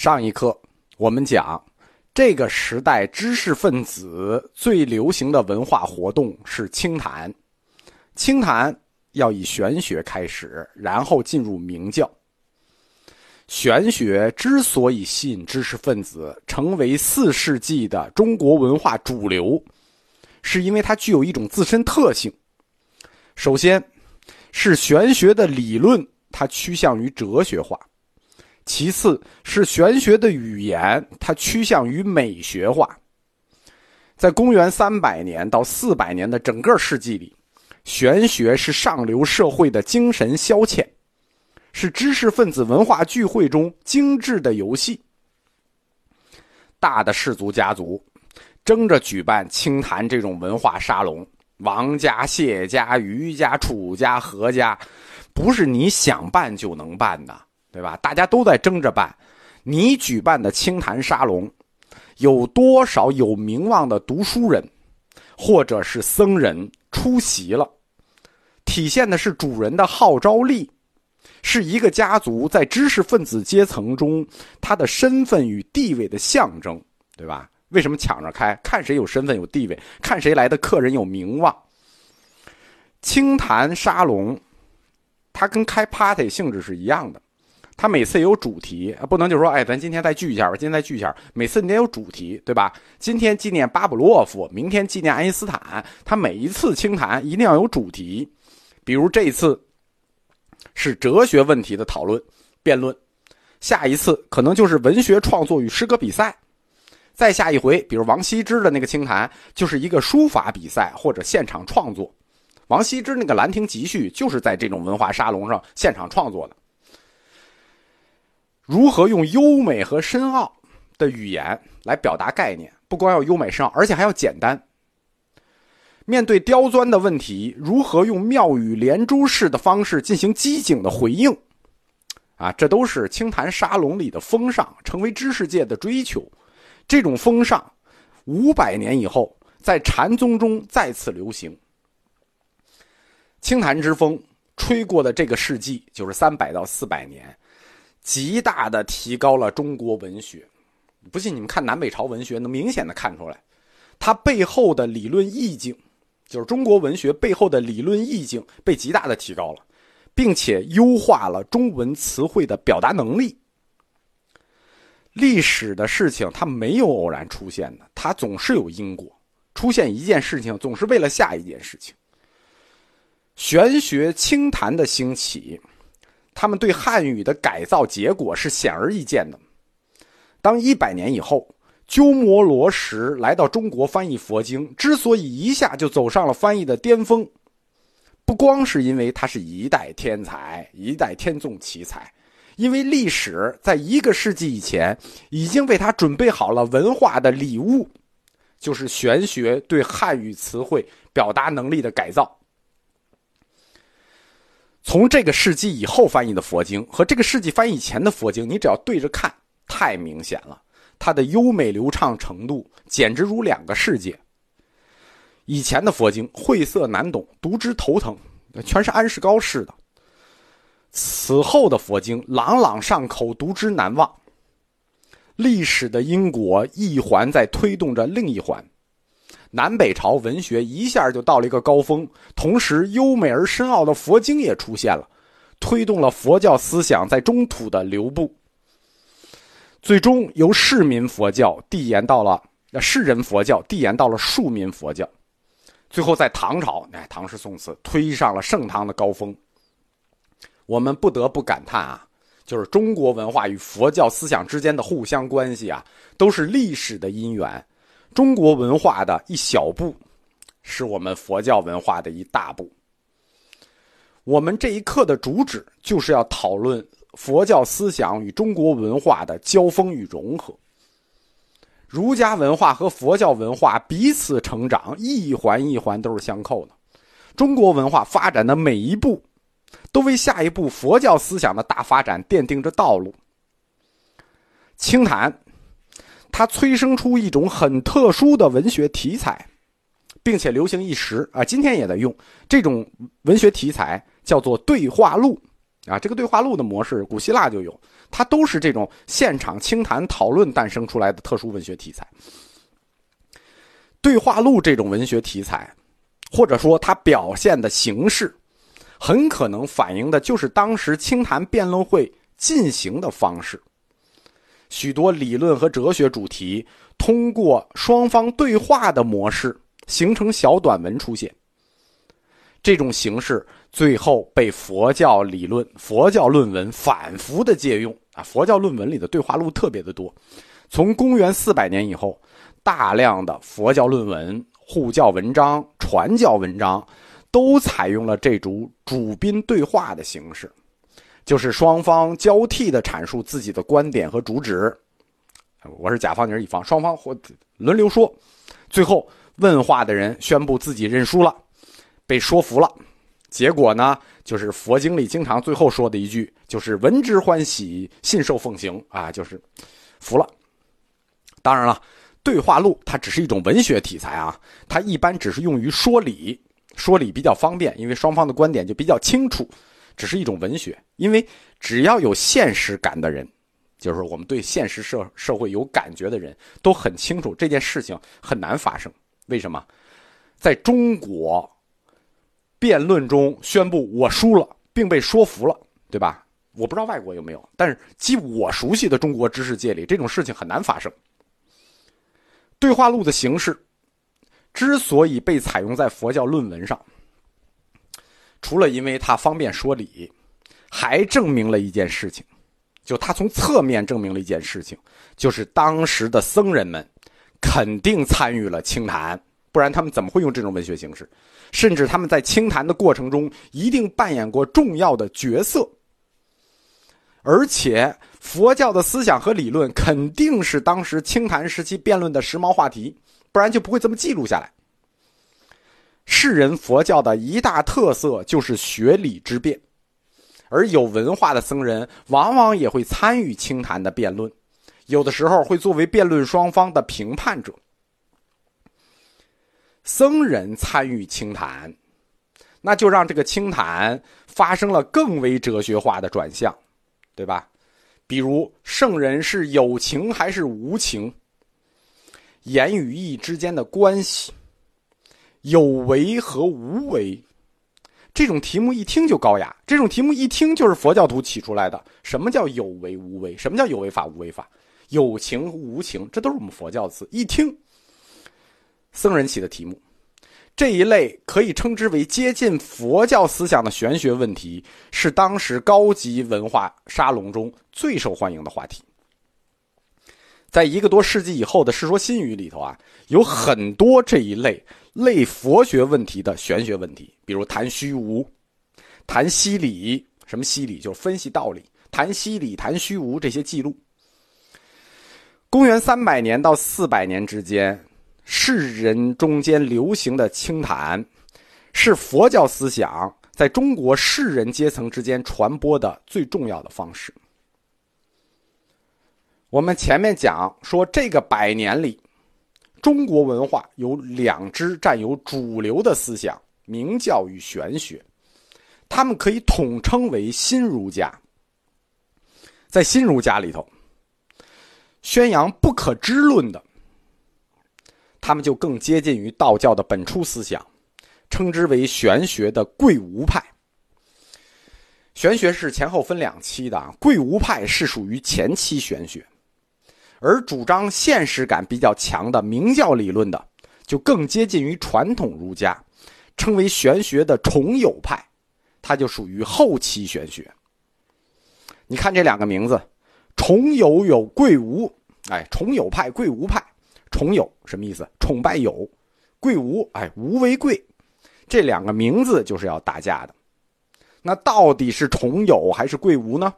上一课我们讲，这个时代知识分子最流行的文化活动是清谈。清谈要以玄学开始，然后进入明教。玄学之所以吸引知识分子，成为四世纪的中国文化主流，是因为它具有一种自身特性。首先，是玄学的理论，它趋向于哲学化。其次是玄学的语言，它趋向于美学化。在公元三百年到四百年的整个世纪里，玄学是上流社会的精神消遣，是知识分子文化聚会中精致的游戏。大的氏族家族争着举办清谈这种文化沙龙，王家、谢家、余家、楚家、何家，不是你想办就能办的。对吧？大家都在争着办，你举办的清谈沙龙，有多少有名望的读书人，或者是僧人出席了？体现的是主人的号召力，是一个家族在知识分子阶层中他的身份与地位的象征，对吧？为什么抢着开？看谁有身份有地位，看谁来的客人有名望。清谈沙龙，它跟开 party 性质是一样的。他每次有主题，不能就说，哎，咱今天再聚一下吧，今天再聚一下。每次你得有主题，对吧？今天纪念巴甫洛夫，明天纪念爱因斯坦。他每一次清谈一定要有主题，比如这一次是哲学问题的讨论辩论，下一次可能就是文学创作与诗歌比赛，再下一回，比如王羲之的那个清谈，就是一个书法比赛或者现场创作。王羲之那个《兰亭集序》就是在这种文化沙龙上现场创作的。如何用优美和深奥的语言来表达概念？不光要优美深奥，而且还要简单。面对刁钻的问题，如何用妙语连珠式的方式进行机警的回应？啊，这都是清谈沙龙里的风尚，成为知识界的追求。这种风尚，五百年以后在禅宗中再次流行。清谈之风吹过的这个世纪，就是三百到四百年。极大的提高了中国文学，不信你们看南北朝文学，能明显的看出来，它背后的理论意境，就是中国文学背后的理论意境被极大的提高了，并且优化了中文词汇的表达能力。历史的事情它没有偶然出现的，它总是有因果，出现一件事情总是为了下一件事情。玄学清谈的兴起。他们对汉语的改造结果是显而易见的。当一百年以后，鸠摩罗什来到中国翻译佛经，之所以一下就走上了翻译的巅峰，不光是因为他是一代天才、一代天纵奇才，因为历史在一个世纪以前已经为他准备好了文化的礼物，就是玄学对汉语词汇表达能力的改造。从这个世纪以后翻译的佛经和这个世纪翻译以前的佛经，你只要对着看，太明显了，它的优美流畅程度简直如两个世界。以前的佛经晦涩难懂，读之头疼，全是安世高式的；此后的佛经朗朗上口，读之难忘。历史的因果一环在推动着另一环。南北朝文学一下就到了一个高峰，同时优美而深奥的佛经也出现了，推动了佛教思想在中土的流布。最终由市民佛教递延到了那世人佛教，递延到了庶民佛教。最后在唐朝，哎，唐诗宋词推上了盛唐的高峰。我们不得不感叹啊，就是中国文化与佛教思想之间的互相关系啊，都是历史的因缘。中国文化的一小步，是我们佛教文化的一大步。我们这一课的主旨就是要讨论佛教思想与中国文化的交锋与融合。儒家文化和佛教文化彼此成长，一环一环都是相扣的。中国文化发展的每一步，都为下一步佛教思想的大发展奠定着道路。清谈。它催生出一种很特殊的文学题材，并且流行一时啊，今天也在用这种文学题材，叫做对话录啊。这个对话录的模式，古希腊就有，它都是这种现场清谈讨论诞生出来的特殊文学题材。对话录这种文学题材，或者说它表现的形式，很可能反映的就是当时清谈辩论会进行的方式。许多理论和哲学主题通过双方对话的模式形成小短文出现。这种形式最后被佛教理论、佛教论文反复的借用啊，佛教论文里的对话录特别的多。从公元四百年以后。大量的佛教论文、护教文章、传教文章，都采用了这种主宾对话的形式，就是双方交替的阐述自己的观点和主旨。我是甲方，你是乙方，双方或轮流说，最后问话的人宣布自己认输了，被说服了。结果呢，就是佛经里经常最后说的一句，就是“闻之欢喜，信受奉行”啊，就是服了。当然了。对话录它只是一种文学题材啊，它一般只是用于说理，说理比较方便，因为双方的观点就比较清楚，只是一种文学。因为只要有现实感的人，就是我们对现实社社会有感觉的人，都很清楚这件事情很难发生。为什么？在中国辩论中宣布我输了，并被说服了，对吧？我不知道外国有没有，但是据我熟悉的中国知识界里，这种事情很难发生。对话录的形式之所以被采用在佛教论文上，除了因为它方便说理，还证明了一件事情，就他从侧面证明了一件事情，就是当时的僧人们肯定参与了清谈，不然他们怎么会用这种文学形式？甚至他们在清谈的过程中一定扮演过重要的角色，而且。佛教的思想和理论肯定是当时清谈时期辩论的时髦话题，不然就不会这么记录下来。世人佛教的一大特色就是学理之辩，而有文化的僧人往往也会参与清谈的辩论，有的时候会作为辩论双方的评判者。僧人参与清谈，那就让这个清谈发生了更为哲学化的转向，对吧？比如圣人是有情还是无情？言与义之间的关系，有为和无为，这种题目一听就高雅。这种题目一听就是佛教徒起出来的。什么叫有为无为？什么叫有为法无为法？有情无情，这都是我们佛教词。一听，僧人起的题目。这一类可以称之为接近佛教思想的玄学问题，是当时高级文化沙龙中最受欢迎的话题。在一个多世纪以后的《世说新语》里头啊，有很多这一类类佛学问题的玄学问题，比如谈虚无、谈西理，什么西理就是分析道理，谈西理、谈虚无这些记录。公元三百年到四百年之间。世人中间流行的清谈，是佛教思想在中国士人阶层之间传播的最重要的方式。我们前面讲说，这个百年里，中国文化有两支占有主流的思想：明教与玄学。他们可以统称为新儒家。在新儒家里头，宣扬不可知论的。他们就更接近于道教的本初思想，称之为玄学的贵无派。玄学是前后分两期的啊，贵无派是属于前期玄学，而主张现实感比较强的明教理论的，就更接近于传统儒家，称为玄学的重友派，它就属于后期玄学。你看这两个名字，重友有贵无，哎，重友派、贵无派。崇友什么意思？崇拜友，贵无哎，无为贵，这两个名字就是要打架的。那到底是崇友还是贵无呢？